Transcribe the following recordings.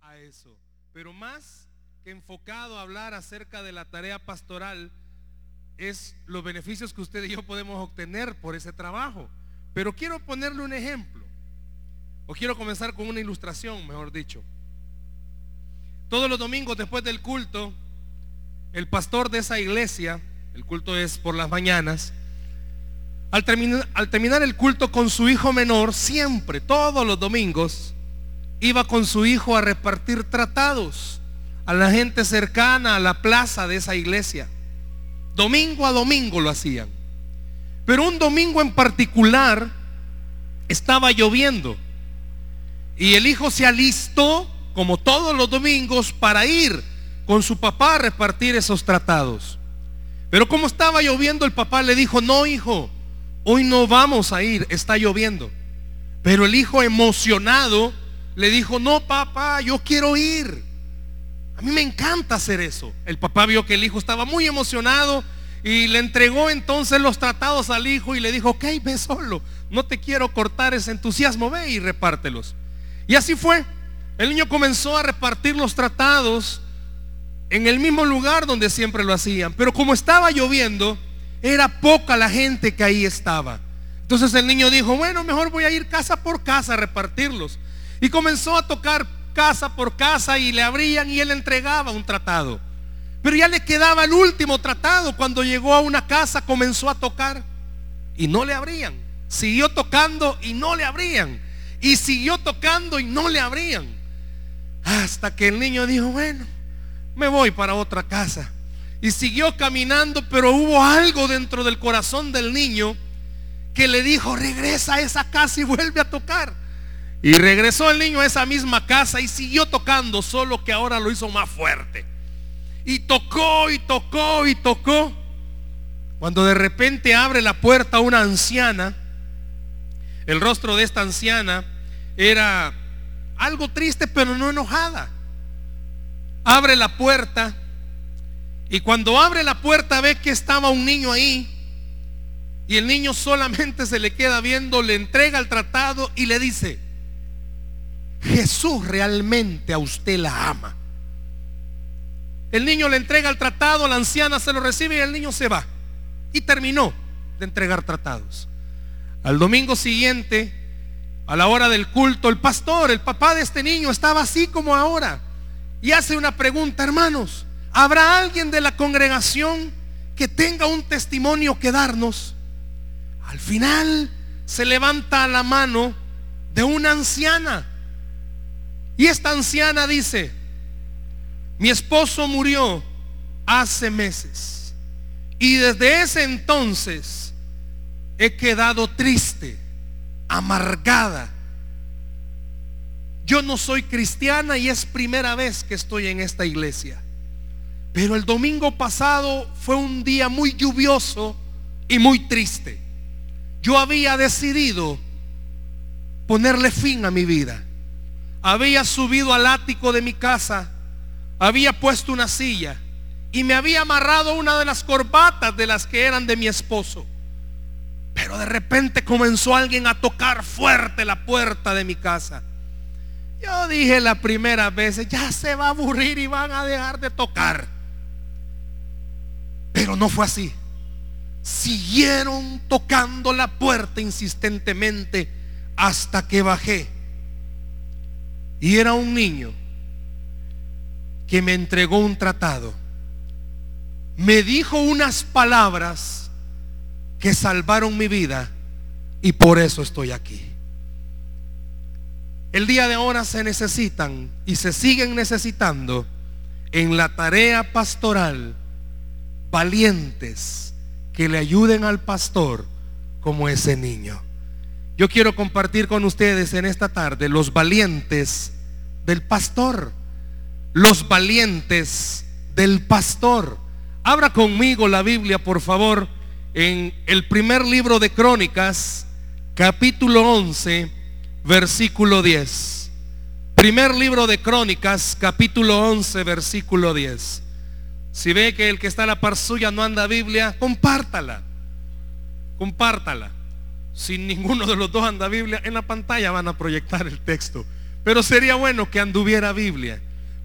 a eso, pero más que enfocado a hablar acerca de la tarea pastoral, es los beneficios que usted y yo podemos obtener por ese trabajo. Pero quiero ponerle un ejemplo, o quiero comenzar con una ilustración, mejor dicho. Todos los domingos después del culto, el pastor de esa iglesia, el culto es por las mañanas, al terminar el culto con su hijo menor, siempre, todos los domingos, iba con su hijo a repartir tratados a la gente cercana a la plaza de esa iglesia. Domingo a domingo lo hacían. Pero un domingo en particular estaba lloviendo. Y el hijo se alistó, como todos los domingos, para ir con su papá a repartir esos tratados. Pero como estaba lloviendo, el papá le dijo, no hijo, hoy no vamos a ir, está lloviendo. Pero el hijo emocionado le dijo, no papá, yo quiero ir. A mí me encanta hacer eso. El papá vio que el hijo estaba muy emocionado y le entregó entonces los tratados al hijo y le dijo, ok, ve solo, no te quiero cortar ese entusiasmo, ve y repártelos. Y así fue. El niño comenzó a repartir los tratados en el mismo lugar donde siempre lo hacían. Pero como estaba lloviendo, era poca la gente que ahí estaba. Entonces el niño dijo, bueno, mejor voy a ir casa por casa a repartirlos. Y comenzó a tocar casa por casa y le abrían y él entregaba un tratado. Pero ya le quedaba el último tratado. Cuando llegó a una casa comenzó a tocar y no le abrían. Siguió tocando y no le abrían. Y siguió tocando y no le abrían. Hasta que el niño dijo, bueno, me voy para otra casa. Y siguió caminando, pero hubo algo dentro del corazón del niño que le dijo, regresa a esa casa y vuelve a tocar. Y regresó el niño a esa misma casa y siguió tocando, solo que ahora lo hizo más fuerte. Y tocó y tocó y tocó. Cuando de repente abre la puerta una anciana, el rostro de esta anciana era algo triste pero no enojada. Abre la puerta y cuando abre la puerta ve que estaba un niño ahí y el niño solamente se le queda viendo, le entrega el tratado y le dice, Jesús realmente a usted la ama. El niño le entrega el tratado, la anciana se lo recibe y el niño se va. Y terminó de entregar tratados. Al domingo siguiente, a la hora del culto, el pastor, el papá de este niño, estaba así como ahora. Y hace una pregunta, hermanos, ¿habrá alguien de la congregación que tenga un testimonio que darnos? Al final se levanta la mano de una anciana y esta anciana dice, mi esposo murió hace meses y desde ese entonces he quedado triste, amargada. Yo no soy cristiana y es primera vez que estoy en esta iglesia. Pero el domingo pasado fue un día muy lluvioso y muy triste. Yo había decidido ponerle fin a mi vida había subido al ático de mi casa, había puesto una silla y me había amarrado una de las corbatas de las que eran de mi esposo. Pero de repente comenzó alguien a tocar fuerte la puerta de mi casa. Yo dije la primera vez, ya se va a aburrir y van a dejar de tocar. Pero no fue así. Siguieron tocando la puerta insistentemente hasta que bajé. Y era un niño que me entregó un tratado. Me dijo unas palabras que salvaron mi vida y por eso estoy aquí. El día de ahora se necesitan y se siguen necesitando en la tarea pastoral valientes que le ayuden al pastor como ese niño. Yo quiero compartir con ustedes en esta tarde los valientes del pastor. Los valientes del pastor. Abra conmigo la Biblia, por favor, en el primer libro de Crónicas, capítulo 11, versículo 10. Primer libro de Crónicas, capítulo 11, versículo 10. Si ve que el que está a la par suya no anda Biblia, compártala. Compártala. Si ninguno de los dos anda Biblia, en la pantalla van a proyectar el texto. pero sería bueno que anduviera Biblia.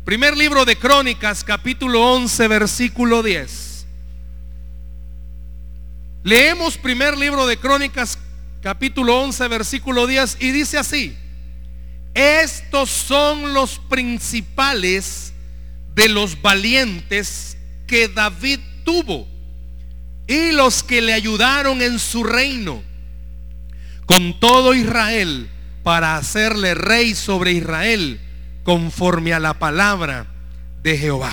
Primer libro de Crónicas, capítulo 11, versículo 10. Leemos primer libro de Crónicas, capítulo 11, versículo 10, y dice así, estos son los principales de los valientes que David tuvo y los que le ayudaron en su reino con todo Israel para hacerle rey sobre Israel conforme a la palabra de Jehová.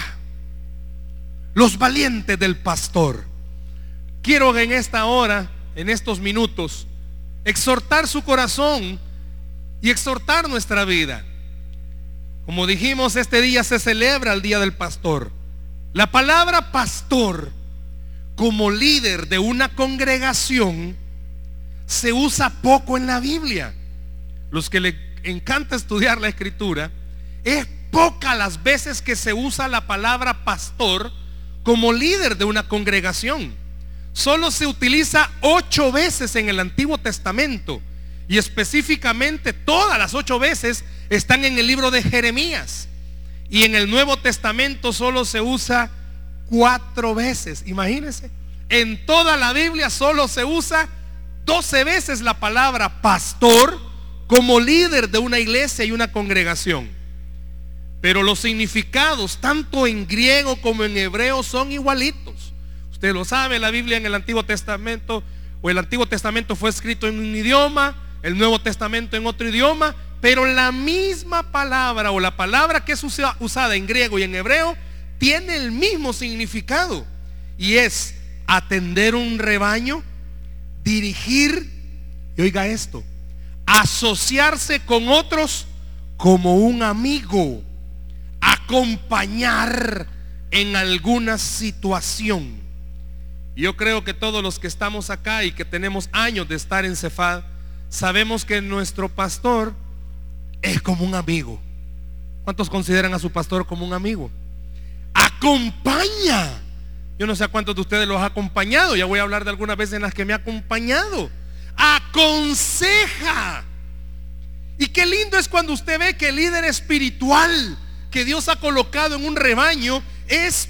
Los valientes del pastor. Quiero en esta hora, en estos minutos, exhortar su corazón y exhortar nuestra vida. Como dijimos, este día se celebra el Día del Pastor. La palabra pastor como líder de una congregación se usa poco en la Biblia. Los que le encanta estudiar la escritura, es poca las veces que se usa la palabra pastor como líder de una congregación. Solo se utiliza ocho veces en el Antiguo Testamento y específicamente todas las ocho veces están en el libro de Jeremías. Y en el Nuevo Testamento solo se usa cuatro veces. Imagínense. En toda la Biblia solo se usa doce veces la palabra pastor como líder de una iglesia y una congregación. Pero los significados, tanto en griego como en hebreo, son igualitos. Usted lo sabe, la Biblia en el Antiguo Testamento o el Antiguo Testamento fue escrito en un idioma, el Nuevo Testamento en otro idioma, pero la misma palabra o la palabra que es usada en griego y en hebreo tiene el mismo significado. Y es atender un rebaño, dirigir, y oiga esto, asociarse con otros como un amigo, acompañar en alguna situación. Yo creo que todos los que estamos acá y que tenemos años de estar en Cefad, sabemos que nuestro pastor es como un amigo. ¿Cuántos consideran a su pastor como un amigo? Acompaña. Yo no sé a cuántos de ustedes los ha acompañado. Ya voy a hablar de algunas veces en las que me ha acompañado. Aconseja. Y qué lindo es cuando usted ve que el líder espiritual que Dios ha colocado en un rebaño es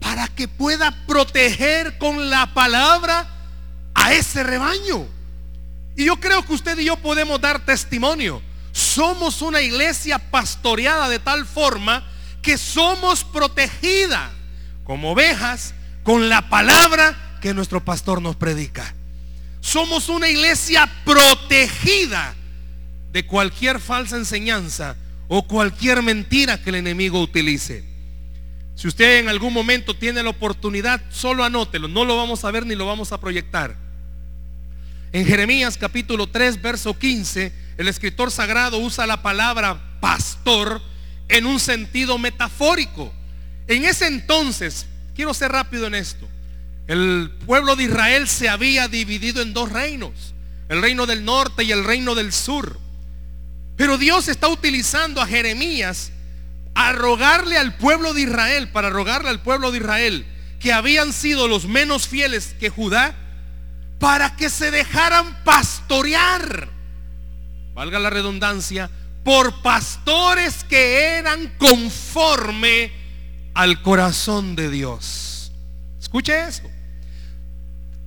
para que pueda proteger con la palabra a ese rebaño. Y yo creo que usted y yo podemos dar testimonio. Somos una iglesia pastoreada de tal forma que somos protegida como ovejas con la palabra que nuestro pastor nos predica. Somos una iglesia protegida de cualquier falsa enseñanza o cualquier mentira que el enemigo utilice. Si usted en algún momento tiene la oportunidad, solo anótelo, no lo vamos a ver ni lo vamos a proyectar. En Jeremías capítulo 3, verso 15, el escritor sagrado usa la palabra pastor en un sentido metafórico. En ese entonces, quiero ser rápido en esto, el pueblo de Israel se había dividido en dos reinos, el reino del norte y el reino del sur. Pero Dios está utilizando a Jeremías a rogarle al pueblo de Israel, para rogarle al pueblo de Israel, que habían sido los menos fieles que Judá, para que se dejaran pastorear, valga la redundancia, por pastores que eran conforme al corazón de Dios. Escuche eso.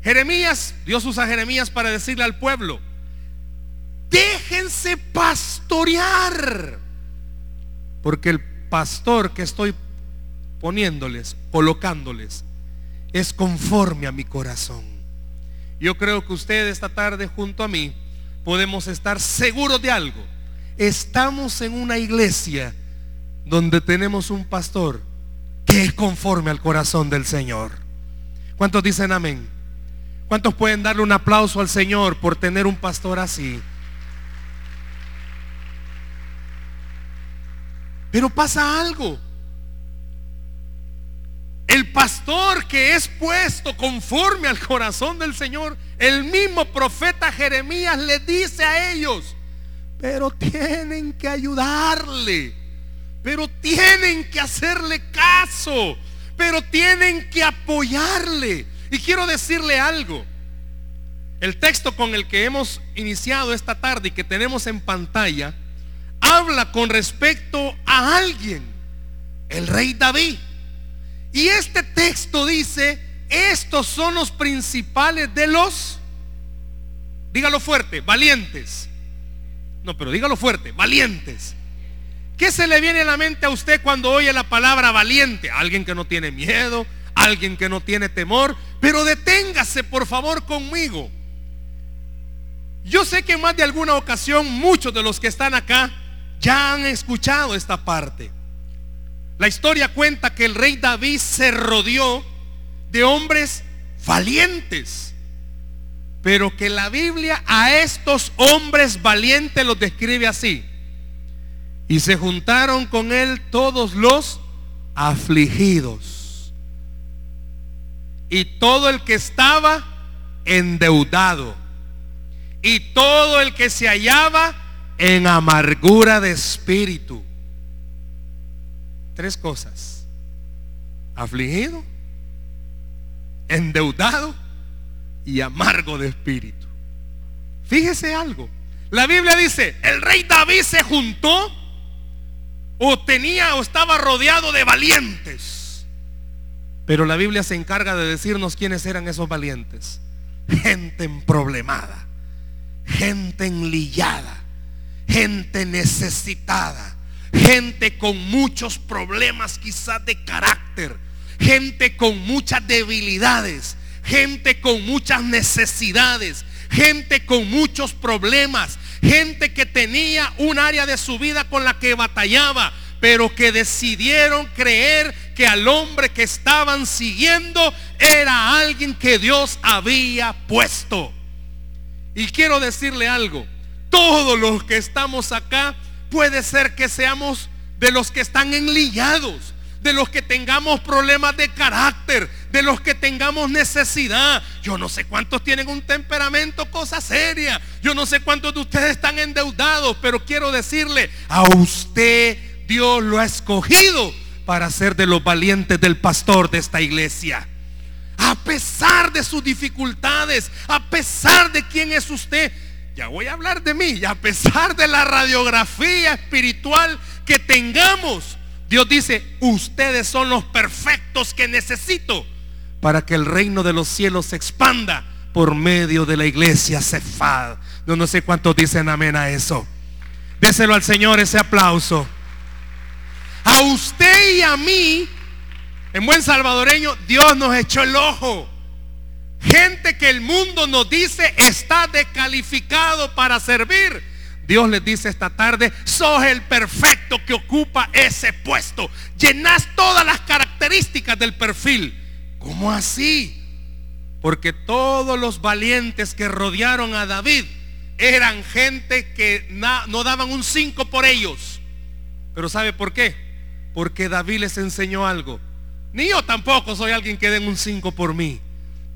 Jeremías, Dios usa a Jeremías para decirle al pueblo, déjense pastorear, porque el pastor que estoy poniéndoles, colocándoles, es conforme a mi corazón. Yo creo que usted esta tarde junto a mí podemos estar seguros de algo. Estamos en una iglesia donde tenemos un pastor que es conforme al corazón del Señor. ¿Cuántos dicen amén? ¿Cuántos pueden darle un aplauso al Señor por tener un pastor así? Pero pasa algo. El pastor que es puesto conforme al corazón del Señor, el mismo profeta Jeremías le dice a ellos, pero tienen que ayudarle, pero tienen que hacerle caso, pero tienen que apoyarle. Y quiero decirle algo. El texto con el que hemos iniciado esta tarde y que tenemos en pantalla, habla con respecto a alguien, el rey David. Y este texto dice, estos son los principales de los, dígalo fuerte, valientes. No, pero dígalo fuerte, valientes. ¿Qué se le viene a la mente a usted cuando oye la palabra valiente? Alguien que no tiene miedo, alguien que no tiene temor, pero deténgase por favor conmigo. Yo sé que en más de alguna ocasión muchos de los que están acá ya han escuchado esta parte. La historia cuenta que el rey David se rodeó de hombres valientes, pero que la Biblia a estos hombres valientes los describe así. Y se juntaron con él todos los afligidos. Y todo el que estaba endeudado. Y todo el que se hallaba en amargura de espíritu. Tres cosas. Afligido, endeudado y amargo de espíritu. Fíjese algo. La Biblia dice, el rey David se juntó o tenía o estaba rodeado de valientes. Pero la Biblia se encarga de decirnos quiénes eran esos valientes. Gente emproblemada, gente enlillada, gente necesitada, gente con muchos problemas quizás de carácter, gente con muchas debilidades, gente con muchas necesidades, gente con muchos problemas, gente que tenía un área de su vida con la que batallaba, pero que decidieron creer que al hombre que estaban siguiendo era alguien que Dios había puesto. Y quiero decirle algo, todos los que estamos acá puede ser que seamos de los que están enlillados, de los que tengamos problemas de carácter, de los que tengamos necesidad. Yo no sé cuántos tienen un temperamento, cosa seria. Yo no sé cuántos de ustedes están endeudados, pero quiero decirle, a usted Dios lo ha escogido para ser de los valientes del pastor de esta iglesia. A pesar de sus dificultades, a pesar de quién es usted, ya voy a hablar de mí, y a pesar de la radiografía espiritual que tengamos, Dios dice, ustedes son los perfectos que necesito para que el reino de los cielos se expanda por medio de la iglesia Cefad. No, no sé cuántos dicen amén a eso. Déselo al Señor ese aplauso. A usted y a mí, en buen salvadoreño, Dios nos echó el ojo. Gente que el mundo nos dice está descalificado para servir. Dios les dice esta tarde, sos el perfecto que ocupa ese puesto. Llenas todas las características del perfil. ¿Cómo así? Porque todos los valientes que rodearon a David eran gente que no daban un 5 por ellos. Pero ¿sabe por qué? Porque David les enseñó algo. Ni yo tampoco soy alguien que den un 5 por mí.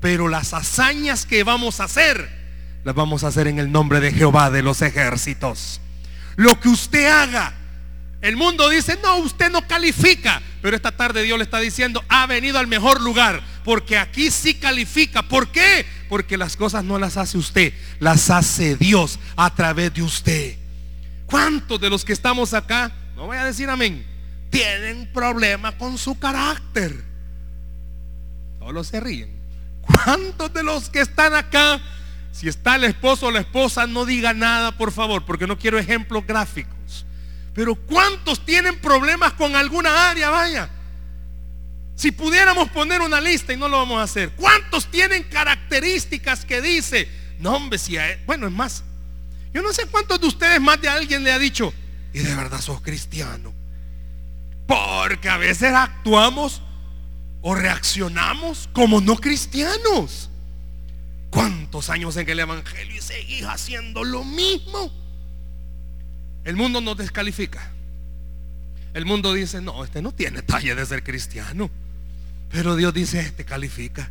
Pero las hazañas que vamos a hacer, las vamos a hacer en el nombre de Jehová de los ejércitos. Lo que usted haga, el mundo dice, no, usted no califica. Pero esta tarde Dios le está diciendo, ha venido al mejor lugar. Porque aquí sí califica. ¿Por qué? Porque las cosas no las hace usted, las hace Dios a través de usted. ¿Cuántos de los que estamos acá, no voy a decir amén, tienen problema con su carácter? Todos se ríen. ¿Cuántos de los que están acá, si está el esposo o la esposa, no diga nada, por favor, porque no quiero ejemplos gráficos? Pero ¿cuántos tienen problemas con alguna área? Vaya. Si pudiéramos poner una lista y no lo vamos a hacer. ¿Cuántos tienen características que dice, no hombre, si bueno, es más, yo no sé cuántos de ustedes más de alguien le ha dicho, y de verdad sos cristiano. Porque a veces actuamos o reaccionamos como no cristianos. ¿Cuántos años en el Evangelio y seguís haciendo lo mismo? El mundo nos descalifica. El mundo dice, no, este no tiene talla de ser cristiano. Pero Dios dice, este califica.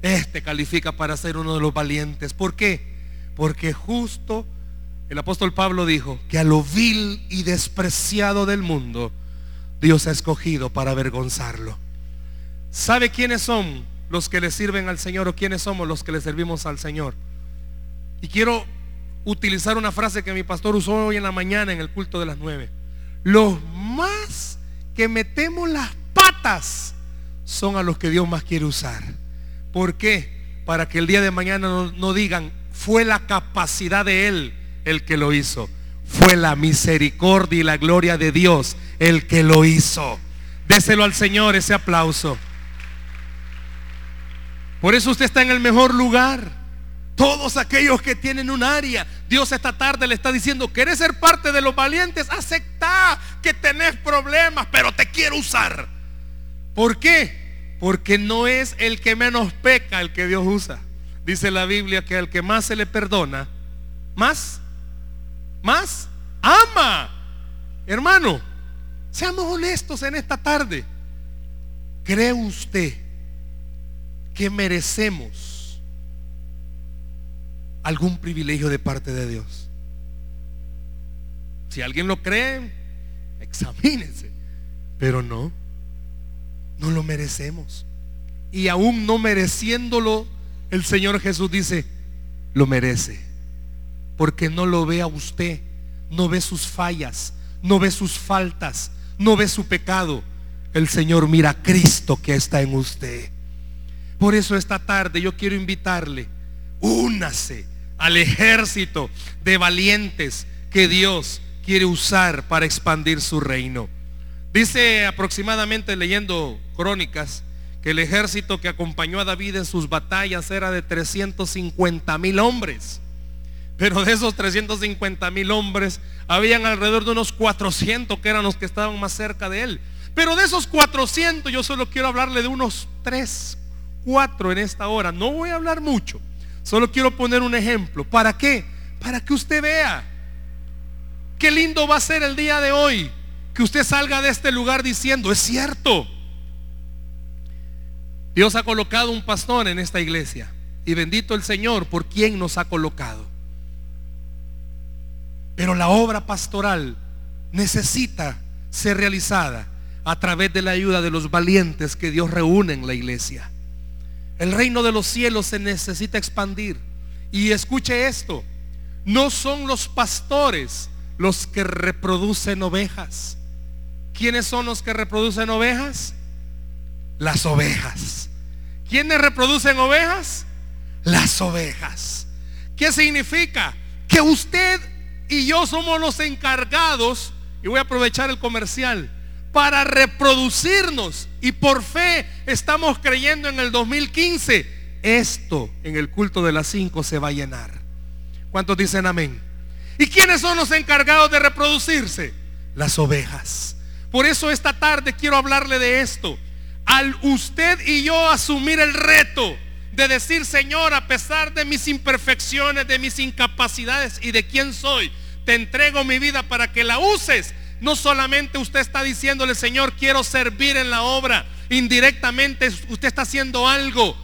Este califica para ser uno de los valientes. ¿Por qué? Porque justo el apóstol Pablo dijo que a lo vil y despreciado del mundo, Dios ha escogido para avergonzarlo. ¿Sabe quiénes son los que le sirven al Señor o quiénes somos los que le servimos al Señor? Y quiero utilizar una frase que mi pastor usó hoy en la mañana en el culto de las nueve. Los más que metemos las patas son a los que Dios más quiere usar. ¿Por qué? Para que el día de mañana no, no digan, fue la capacidad de Él el que lo hizo. Fue la misericordia y la gloria de Dios el que lo hizo. Déselo al Señor ese aplauso. Por eso usted está en el mejor lugar. Todos aquellos que tienen un área, Dios esta tarde le está diciendo, ¿quieres ser parte de los valientes? Acepta que tenés problemas, pero te quiero usar. ¿Por qué? Porque no es el que menos peca el que Dios usa. Dice la Biblia que al que más se le perdona, más, más ama. Hermano, seamos honestos en esta tarde. ¿Cree usted que merecemos algún privilegio de parte de Dios? Si alguien lo cree, examínense. Pero no, no lo merecemos. Y aún no mereciéndolo, el Señor Jesús dice, lo merece. Porque no lo ve a usted, no ve sus fallas, no ve sus faltas, no ve su pecado. El Señor mira a Cristo que está en usted. Por eso esta tarde yo quiero invitarle, únase al ejército de valientes que Dios quiere usar para expandir su reino. Dice aproximadamente leyendo crónicas que el ejército que acompañó a David en sus batallas era de 350 mil hombres. Pero de esos 350 mil hombres, habían alrededor de unos 400 que eran los que estaban más cerca de él. Pero de esos 400 yo solo quiero hablarle de unos 3, 4 en esta hora. No voy a hablar mucho. Solo quiero poner un ejemplo. ¿Para qué? Para que usted vea. Qué lindo va a ser el día de hoy. Que usted salga de este lugar diciendo, es cierto. Dios ha colocado un pastor en esta iglesia. Y bendito el Señor por quien nos ha colocado. Pero la obra pastoral necesita ser realizada a través de la ayuda de los valientes que Dios reúne en la iglesia. El reino de los cielos se necesita expandir. Y escuche esto, no son los pastores los que reproducen ovejas. ¿Quiénes son los que reproducen ovejas? Las ovejas. ¿Quiénes reproducen ovejas? Las ovejas. ¿Qué significa? Que usted y yo somos los encargados, y voy a aprovechar el comercial, para reproducirnos. Y por fe estamos creyendo en el 2015. Esto en el culto de las 5 se va a llenar. ¿Cuántos dicen amén? ¿Y quiénes son los encargados de reproducirse? Las ovejas. Por eso esta tarde quiero hablarle de esto. Al usted y yo asumir el reto de decir, Señor, a pesar de mis imperfecciones, de mis incapacidades y de quién soy, te entrego mi vida para que la uses. No solamente usted está diciéndole, Señor, quiero servir en la obra. Indirectamente usted está haciendo algo.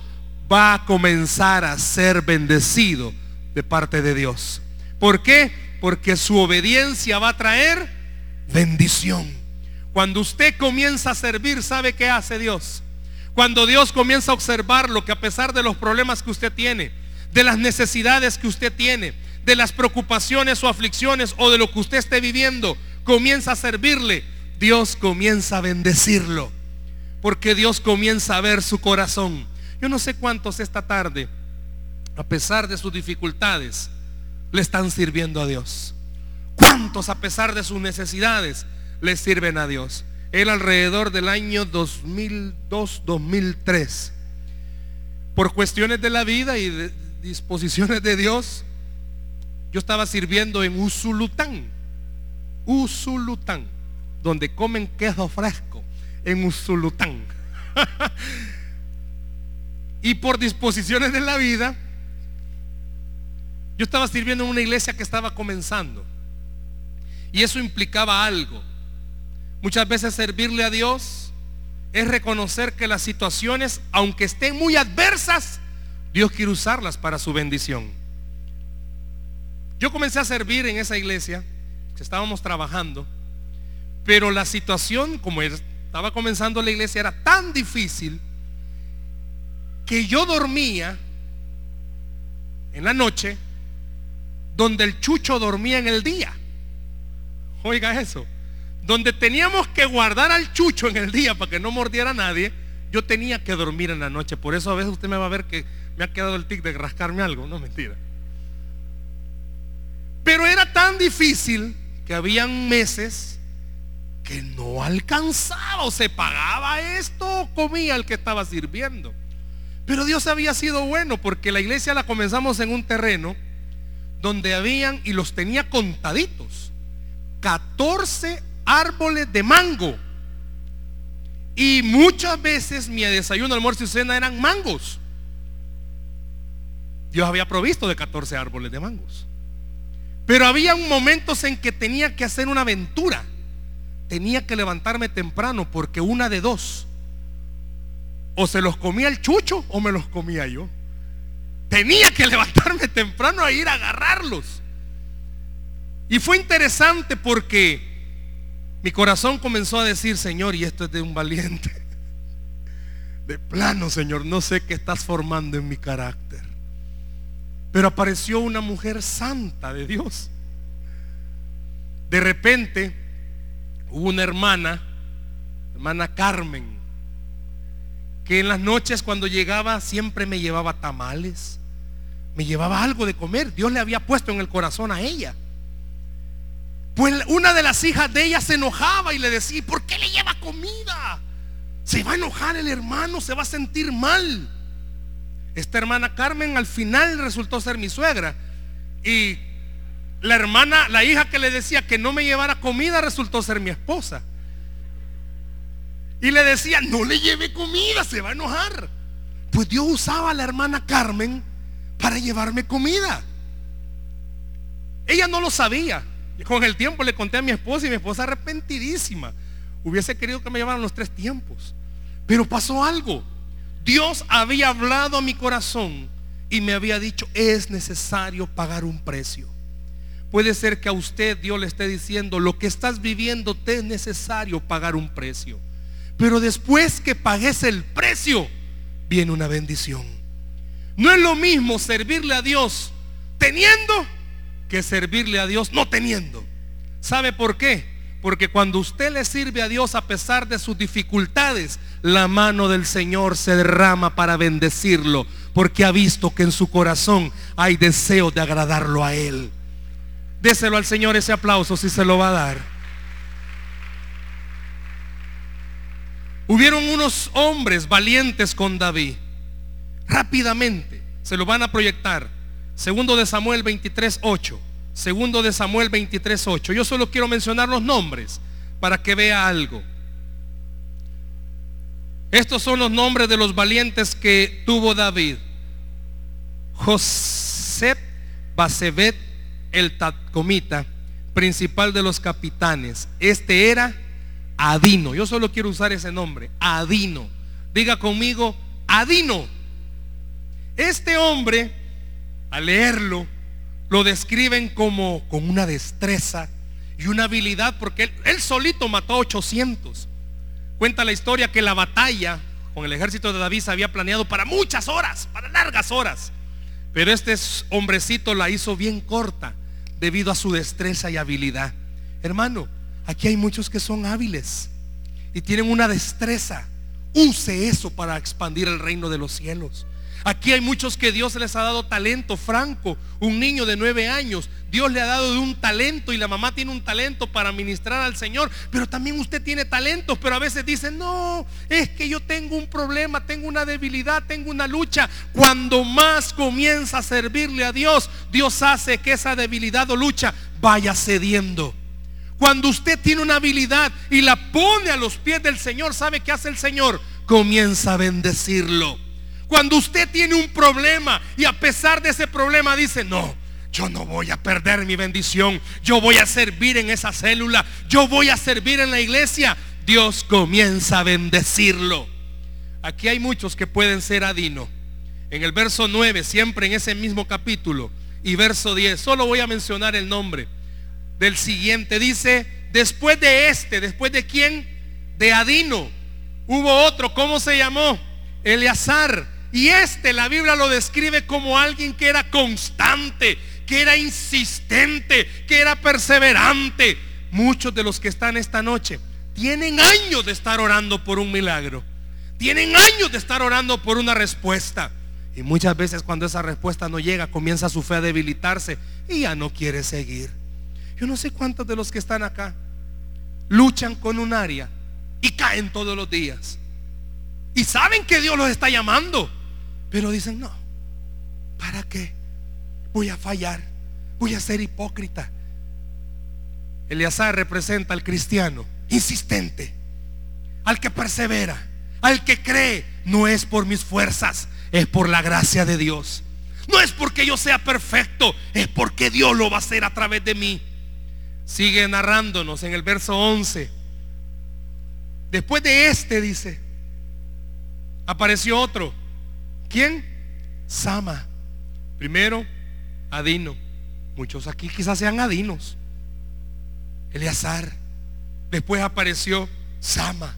Va a comenzar a ser bendecido de parte de Dios. ¿Por qué? Porque su obediencia va a traer bendición. Cuando usted comienza a servir, ¿sabe qué hace Dios? Cuando Dios comienza a observar lo que a pesar de los problemas que usted tiene, de las necesidades que usted tiene, de las preocupaciones o aflicciones o de lo que usted esté viviendo, comienza a servirle, Dios comienza a bendecirlo. Porque Dios comienza a ver su corazón. Yo no sé cuántos esta tarde, a pesar de sus dificultades, le están sirviendo a Dios. ¿Cuántos a pesar de sus necesidades le sirven a Dios? Él alrededor del año 2002-2003, por cuestiones de la vida y de disposiciones de Dios, yo estaba sirviendo en Usulután, Usulután, donde comen queso fresco, en Usulután. y por disposiciones de la vida, yo estaba sirviendo en una iglesia que estaba comenzando. Y eso implicaba algo. Muchas veces servirle a Dios es reconocer que las situaciones, aunque estén muy adversas, Dios quiere usarlas para su bendición. Yo comencé a servir en esa iglesia, estábamos trabajando, pero la situación, como estaba comenzando la iglesia, era tan difícil que yo dormía en la noche donde el chucho dormía en el día. Oiga eso. Donde teníamos que guardar al chucho en el día para que no mordiera a nadie, yo tenía que dormir en la noche. Por eso a veces usted me va a ver que me ha quedado el tic de rascarme algo. No, mentira. Pero era tan difícil que habían meses que no alcanzaba o se pagaba esto o comía el que estaba sirviendo. Pero Dios había sido bueno porque la iglesia la comenzamos en un terreno donde habían, y los tenía contaditos, 14 árboles de mango. Y muchas veces mi desayuno, almuerzo y cena eran mangos. Dios había provisto de 14 árboles de mangos. Pero había momentos en que tenía que hacer una aventura. Tenía que levantarme temprano porque una de dos. O se los comía el chucho o me los comía yo. Tenía que levantarme temprano a ir a agarrarlos. Y fue interesante porque mi corazón comenzó a decir, Señor, y esto es de un valiente. De plano, Señor, no sé qué estás formando en mi carácter. Pero apareció una mujer santa de Dios. De repente hubo una hermana, hermana Carmen, que en las noches cuando llegaba siempre me llevaba tamales, me llevaba algo de comer. Dios le había puesto en el corazón a ella. Pues una de las hijas de ella se enojaba y le decía, ¿por qué le lleva comida? Se va a enojar el hermano, se va a sentir mal. Esta hermana Carmen al final resultó ser mi suegra. Y la hermana, la hija que le decía que no me llevara comida resultó ser mi esposa. Y le decía, no le lleve comida, se va a enojar. Pues Dios usaba a la hermana Carmen para llevarme comida. Ella no lo sabía. Con el tiempo le conté a mi esposa y mi esposa arrepentidísima. Hubiese querido que me llevaran los tres tiempos. Pero pasó algo. Dios había hablado a mi corazón y me había dicho, es necesario pagar un precio. Puede ser que a usted Dios le esté diciendo, lo que estás viviendo te es necesario pagar un precio. Pero después que pagues el precio, viene una bendición. No es lo mismo servirle a Dios teniendo que servirle a Dios no teniendo. ¿Sabe por qué? Porque cuando usted le sirve a Dios a pesar de sus dificultades, la mano del Señor se derrama para bendecirlo, porque ha visto que en su corazón hay deseo de agradarlo a Él. Déselo al Señor ese aplauso si se lo va a dar. Hubieron unos hombres valientes con David. Rápidamente se lo van a proyectar. Segundo de Samuel 23, 8. Segundo de Samuel 23, 8. Yo solo quiero mencionar los nombres para que vea algo. Estos son los nombres de los valientes que tuvo David. José Basebet el Tatcomita, principal de los capitanes. Este era Adino. Yo solo quiero usar ese nombre, Adino. Diga conmigo, Adino. Este hombre, al leerlo, lo describen como con una destreza y una habilidad, porque él, solito mató a 800. Cuenta la historia que la batalla con el ejército de David se había planeado para muchas horas, para largas horas. Pero este hombrecito la hizo bien corta debido a su destreza y habilidad. Hermano, Aquí hay muchos que son hábiles y tienen una destreza. Use eso para expandir el reino de los cielos. Aquí hay muchos que Dios les ha dado talento. Franco, un niño de nueve años, Dios le ha dado de un talento y la mamá tiene un talento para ministrar al Señor. Pero también usted tiene talentos, pero a veces dice, no, es que yo tengo un problema, tengo una debilidad, tengo una lucha. Cuando más comienza a servirle a Dios, Dios hace que esa debilidad o lucha vaya cediendo. Cuando usted tiene una habilidad y la pone a los pies del Señor, ¿sabe qué hace el Señor? Comienza a bendecirlo. Cuando usted tiene un problema y a pesar de ese problema dice, no, yo no voy a perder mi bendición. Yo voy a servir en esa célula. Yo voy a servir en la iglesia. Dios comienza a bendecirlo. Aquí hay muchos que pueden ser adino. En el verso 9, siempre en ese mismo capítulo, y verso 10, solo voy a mencionar el nombre del siguiente. Dice, después de este, después de quién? De Adino. Hubo otro, ¿cómo se llamó? Eleazar. Y este, la Biblia lo describe como alguien que era constante, que era insistente, que era perseverante. Muchos de los que están esta noche tienen años de estar orando por un milagro. Tienen años de estar orando por una respuesta. Y muchas veces cuando esa respuesta no llega, comienza su fe a debilitarse y ya no quiere seguir. Yo no sé cuántos de los que están acá luchan con un área y caen todos los días. Y saben que Dios los está llamando. Pero dicen, no, ¿para qué? Voy a fallar. Voy a ser hipócrita. Eleazar representa al cristiano insistente, al que persevera, al que cree. No es por mis fuerzas, es por la gracia de Dios. No es porque yo sea perfecto, es porque Dios lo va a hacer a través de mí. Sigue narrándonos en el verso 11. Después de este, dice, apareció otro. ¿Quién? Sama. Primero, Adino. Muchos aquí quizás sean Adinos. Eleazar. Después apareció Sama.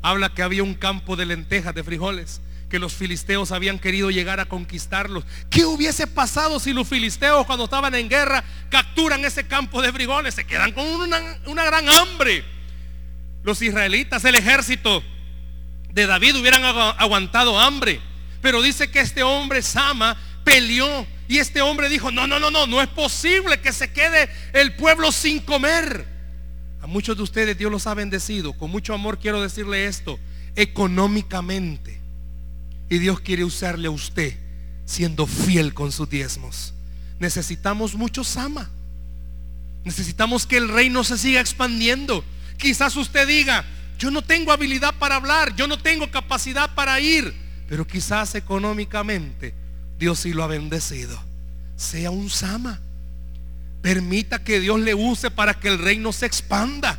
Habla que había un campo de lentejas, de frijoles, que los filisteos habían querido llegar a conquistarlos. ¿Qué hubiese pasado si los filisteos cuando estaban en guerra capturan ese campo de frijoles? Se quedan con una, una gran hambre. Los israelitas, el ejército de David hubieran aguantado hambre. Pero dice que este hombre Sama peleó y este hombre dijo, no, no, no, no, no es posible que se quede el pueblo sin comer. A muchos de ustedes Dios los ha bendecido. Con mucho amor quiero decirle esto, económicamente. Y Dios quiere usarle a usted siendo fiel con sus diezmos. Necesitamos mucho Sama. Necesitamos que el reino se siga expandiendo. Quizás usted diga, yo no tengo habilidad para hablar, yo no tengo capacidad para ir, pero quizás económicamente Dios sí lo ha bendecido. Sea un Sama. Permita que Dios le use para que el reino se expanda.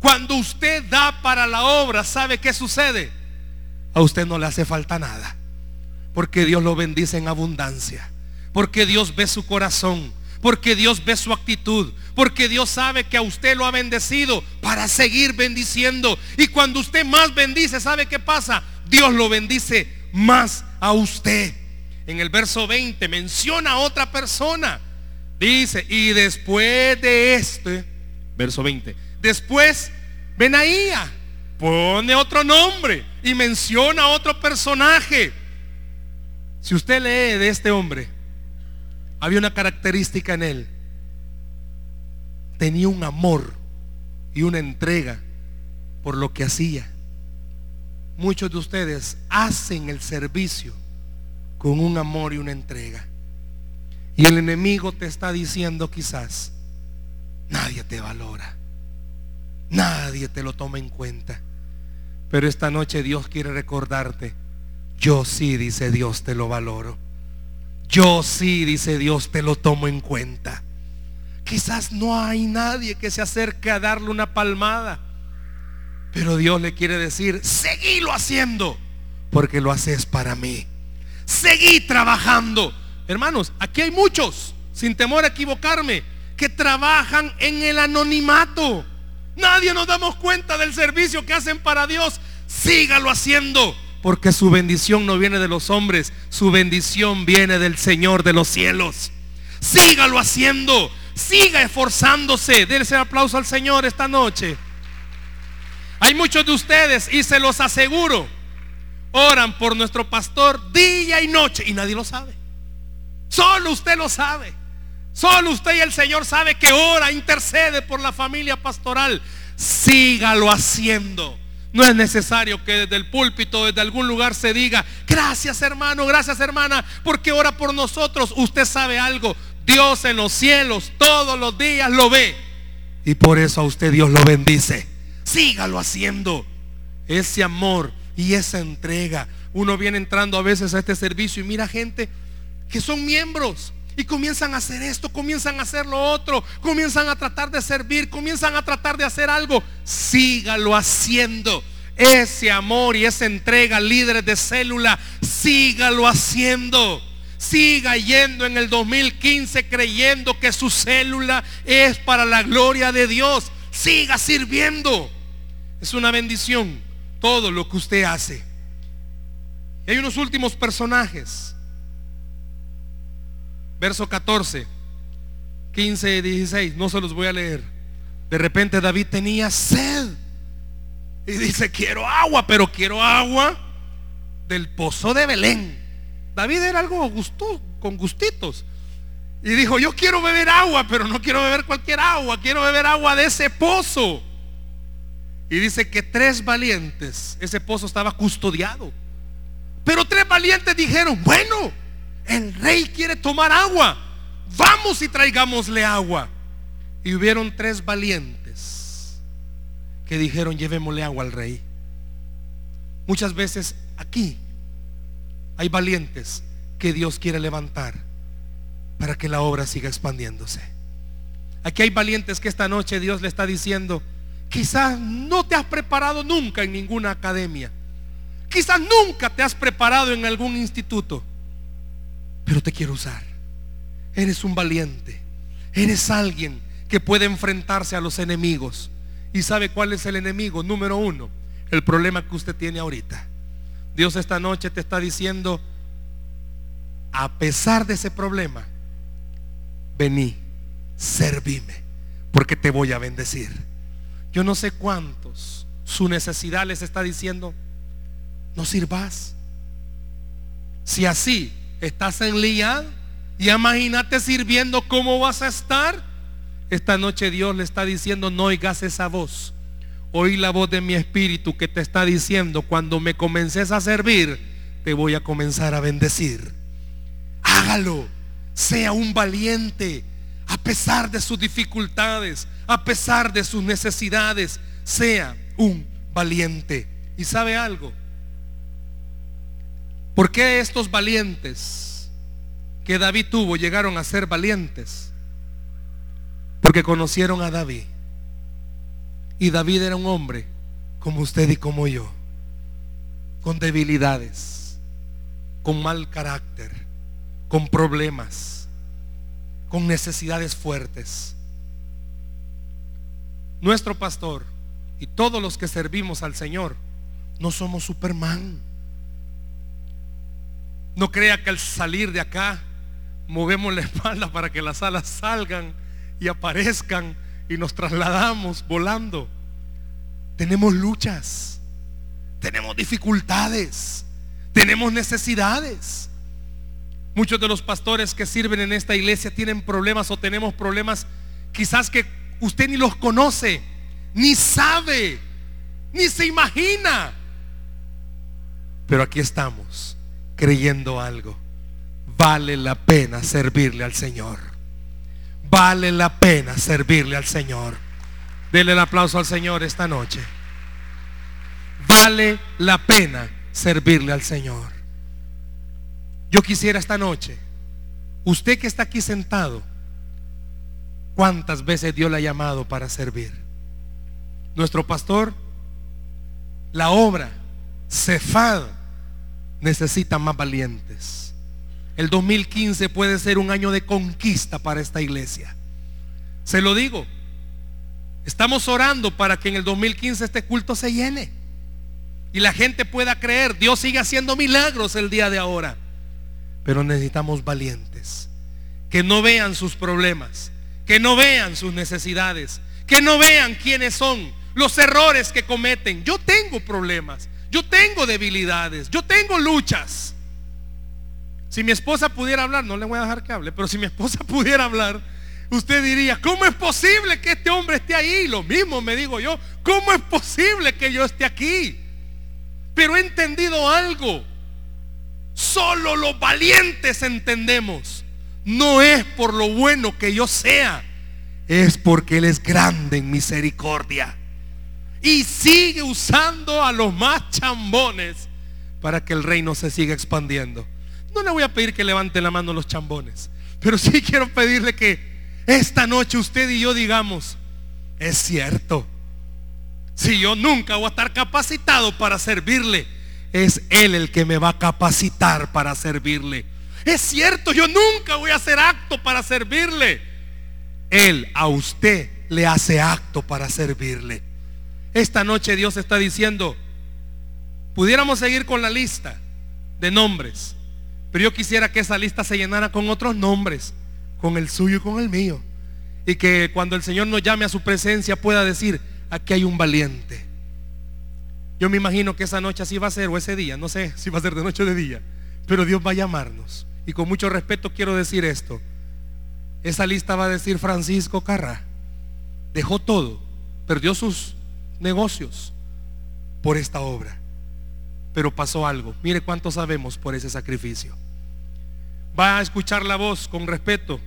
Cuando usted da para la obra, ¿sabe qué sucede? A usted no le hace falta nada. Porque Dios lo bendice en abundancia. Porque Dios ve su corazón. Porque Dios ve su actitud. Porque Dios sabe que a usted lo ha bendecido para seguir bendiciendo. Y cuando usted más bendice, ¿sabe qué pasa? Dios lo bendice más a usted. En el verso 20 menciona a otra persona. Dice, y después de este, verso 20, después Benaía pone otro nombre y menciona a otro personaje. Si usted lee de este hombre, había una característica en él. Tenía un amor y una entrega por lo que hacía. Muchos de ustedes hacen el servicio con un amor y una entrega. Y el enemigo te está diciendo quizás, nadie te valora, nadie te lo toma en cuenta. Pero esta noche Dios quiere recordarte, yo sí, dice Dios, te lo valoro. Yo sí, dice Dios, te lo tomo en cuenta. Quizás no hay nadie que se acerque a darle una palmada. Pero Dios le quiere decir, seguílo haciendo, porque lo haces para mí. Seguí trabajando. Hermanos, aquí hay muchos, sin temor a equivocarme, que trabajan en el anonimato. Nadie nos damos cuenta del servicio que hacen para Dios. Sígalo haciendo. Porque su bendición no viene de los hombres, su bendición viene del Señor de los cielos. Sígalo haciendo, siga esforzándose. Denle aplauso al Señor esta noche. Hay muchos de ustedes, y se los aseguro, oran por nuestro pastor día y noche y nadie lo sabe. Solo usted lo sabe. Solo usted y el Señor sabe que ora, intercede por la familia pastoral. Sígalo haciendo. No es necesario que desde el púlpito, desde algún lugar se diga, gracias hermano, gracias hermana, porque ora por nosotros. Usted sabe algo, Dios en los cielos todos los días lo ve. Y por eso a usted Dios lo bendice. Sígalo haciendo. Ese amor y esa entrega. Uno viene entrando a veces a este servicio y mira gente que son miembros y comienzan a hacer esto, comienzan a hacer lo otro, comienzan a tratar de servir, comienzan a tratar de hacer algo. Sígalo haciendo. Ese amor y esa entrega, líderes de célula, sígalo haciendo. Siga yendo en el 2015 creyendo que su célula es para la gloria de Dios. Siga sirviendo. Es una bendición todo lo que usted hace. Y hay unos últimos personajes Verso 14. 15 16, no se los voy a leer. De repente David tenía sed. Y dice, quiero agua, pero quiero agua del pozo de Belén. David era algo gusto, con gustitos. Y dijo, yo quiero beber agua, pero no quiero beber cualquier agua, quiero beber agua de ese pozo. Y dice que tres valientes, ese pozo estaba custodiado. Pero tres valientes dijeron, bueno, el rey quiere tomar agua, vamos y traigámosle agua. Y hubieron tres valientes que dijeron, llevémosle agua al rey. Muchas veces aquí hay valientes que Dios quiere levantar para que la obra siga expandiéndose. Aquí hay valientes que esta noche Dios le está diciendo, quizás no te has preparado nunca en ninguna academia. Quizás nunca te has preparado en algún instituto. Pero te quiero usar. Eres un valiente. Eres alguien que puede enfrentarse a los enemigos. ¿Y sabe cuál es el enemigo? Número uno, el problema que usted tiene ahorita. Dios esta noche te está diciendo, a pesar de ese problema, vení, servime, porque te voy a bendecir. Yo no sé cuántos su necesidad les está diciendo, no sirvas. Si así estás en lía y imagínate sirviendo cómo vas a estar. Esta noche Dios le está diciendo, no oigas esa voz. Oí la voz de mi espíritu que te está diciendo, cuando me comences a servir, te voy a comenzar a bendecir. Hágalo. Sea un valiente. A pesar de sus dificultades, a pesar de sus necesidades, sea un valiente. ¿Y sabe algo? ¿Por qué estos valientes que David tuvo llegaron a ser valientes? Porque conocieron a David. Y David era un hombre como usted y como yo, con debilidades, con mal carácter, con problemas, con necesidades fuertes. Nuestro pastor y todos los que servimos al Señor no somos Superman. No crea que al salir de acá movemos la espalda para que las alas salgan y aparezcan y nos trasladamos volando. Tenemos luchas, tenemos dificultades, tenemos necesidades. Muchos de los pastores que sirven en esta iglesia tienen problemas o tenemos problemas quizás que usted ni los conoce, ni sabe, ni se imagina. Pero aquí estamos creyendo algo. Vale la pena servirle al Señor. Vale la pena servirle al Señor. Dele el aplauso al Señor esta noche. Vale la pena servirle al Señor. Yo quisiera esta noche, usted que está aquí sentado, ¿cuántas veces Dios le ha llamado para servir? Nuestro pastor, la obra, Cefad, necesita más valientes. El 2015 puede ser un año de conquista para esta iglesia. Se lo digo. Estamos orando para que en el 2015 este culto se llene. Y la gente pueda creer. Dios sigue haciendo milagros el día de ahora. Pero necesitamos valientes. Que no vean sus problemas. Que no vean sus necesidades. Que no vean quiénes son. Los errores que cometen. Yo tengo problemas. Yo tengo debilidades, yo tengo luchas. Si mi esposa pudiera hablar, no le voy a dejar que hable, pero si mi esposa pudiera hablar, usted diría, ¿cómo es posible que este hombre esté ahí? Lo mismo me digo yo, ¿cómo es posible que yo esté aquí? Pero he entendido algo. Solo los valientes entendemos. No es por lo bueno que yo sea, es porque Él es grande en misericordia y sigue usando a los más chambones para que el reino se siga expandiendo. No le voy a pedir que levante la mano los chambones, pero sí quiero pedirle que esta noche usted y yo digamos, es cierto, si yo nunca voy a estar capacitado para servirle, es Él el que me va a capacitar para servirle. Es cierto, yo nunca voy a hacer acto para servirle. Él a usted le hace acto para servirle. Esta noche Dios está diciendo, pudiéramos seguir con la lista de nombres, pero yo quisiera que esa lista se llenara con otros nombres, con el suyo y con el mío. y que cuando el Señor nos llame a su presencia pueda decir, aquí hay un valiente. Yo me imagino que esa noche así va a ser, o ese día, no sé si va a ser de noche o de día, pero Dios va a llamarnos. Y con mucho respeto quiero decir esto. Esa lista va a decir Francisco Carra. Dejó todo, perdió sus negocios por esta obra. Pero pasó algo. Mire cuánto sabemos por ese sacrificio. Va a escuchar la voz con respeto,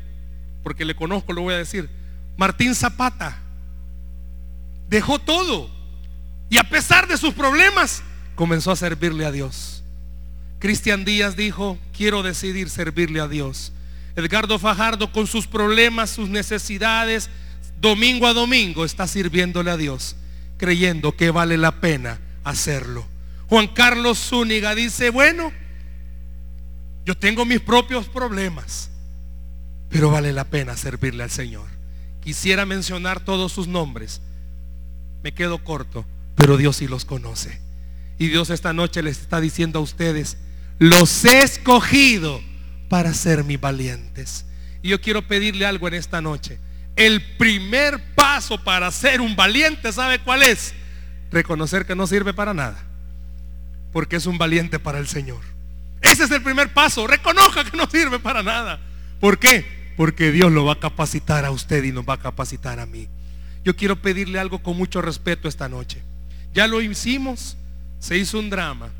porque le conozco, lo voy a decir. Martín Zapata dejó todo y a pesar de sus problemas comenzó a servirle a Dios. Cristian Díaz dijo, quiero decidir servirle a Dios. Edgardo Fajardo con sus problemas, sus necesidades, domingo a domingo está sirviéndole a Dios, creyendo que vale la pena hacerlo. Juan Carlos Zúñiga dice, bueno, yo tengo mis propios problemas, pero vale la pena servirle al Señor. Quisiera mencionar todos sus nombres. Me quedo corto, pero Dios sí los conoce. Y Dios esta noche les está diciendo a ustedes, los he escogido para ser mis valientes. Y yo quiero pedirle algo en esta noche. El primer paso para ser un valiente, ¿sabe cuál es? Reconocer que no sirve para nada. Porque es un valiente para el Señor. Ese es el primer paso. Reconozca que no sirve para nada. ¿Por qué? Porque Dios lo va a capacitar a usted y nos va a capacitar a mí. Yo quiero pedirle algo con mucho respeto esta noche. Ya lo hicimos, se hizo un drama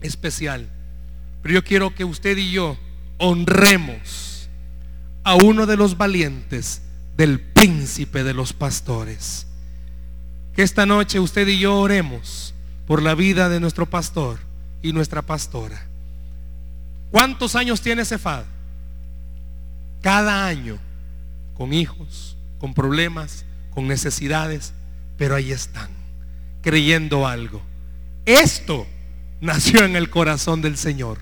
especial. Pero yo quiero que usted y yo honremos a uno de los valientes del príncipe de los pastores. Que esta noche usted y yo oremos por la vida de nuestro pastor y nuestra pastora. ¿Cuántos años tiene Cefad? Cada año, con hijos, con problemas, con necesidades, pero ahí están, creyendo algo. Esto nació en el corazón del Señor.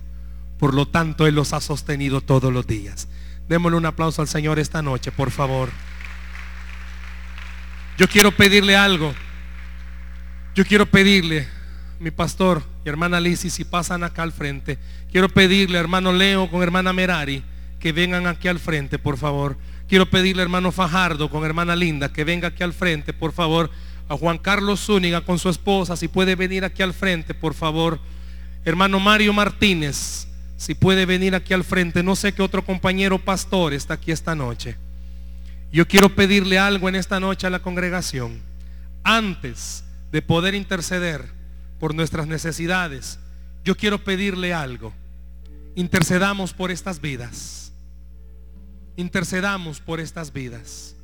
Por lo tanto, Él los ha sostenido todos los días. Démosle un aplauso al Señor esta noche, por favor. Yo quiero pedirle algo. Yo quiero pedirle, mi pastor y hermana Lisi, si pasan acá al frente, quiero pedirle, hermano Leo con hermana Merari, que vengan aquí al frente, por favor. Quiero pedirle, hermano Fajardo con hermana Linda, que venga aquí al frente, por favor. A Juan Carlos Zúñiga con su esposa, si puede venir aquí al frente, por favor. Hermano Mario Martínez, si puede venir aquí al frente. No sé qué otro compañero pastor está aquí esta noche. Yo quiero pedirle algo en esta noche a la congregación. Antes de poder interceder por nuestras necesidades, yo quiero pedirle algo. Intercedamos por estas vidas. Intercedamos por estas vidas.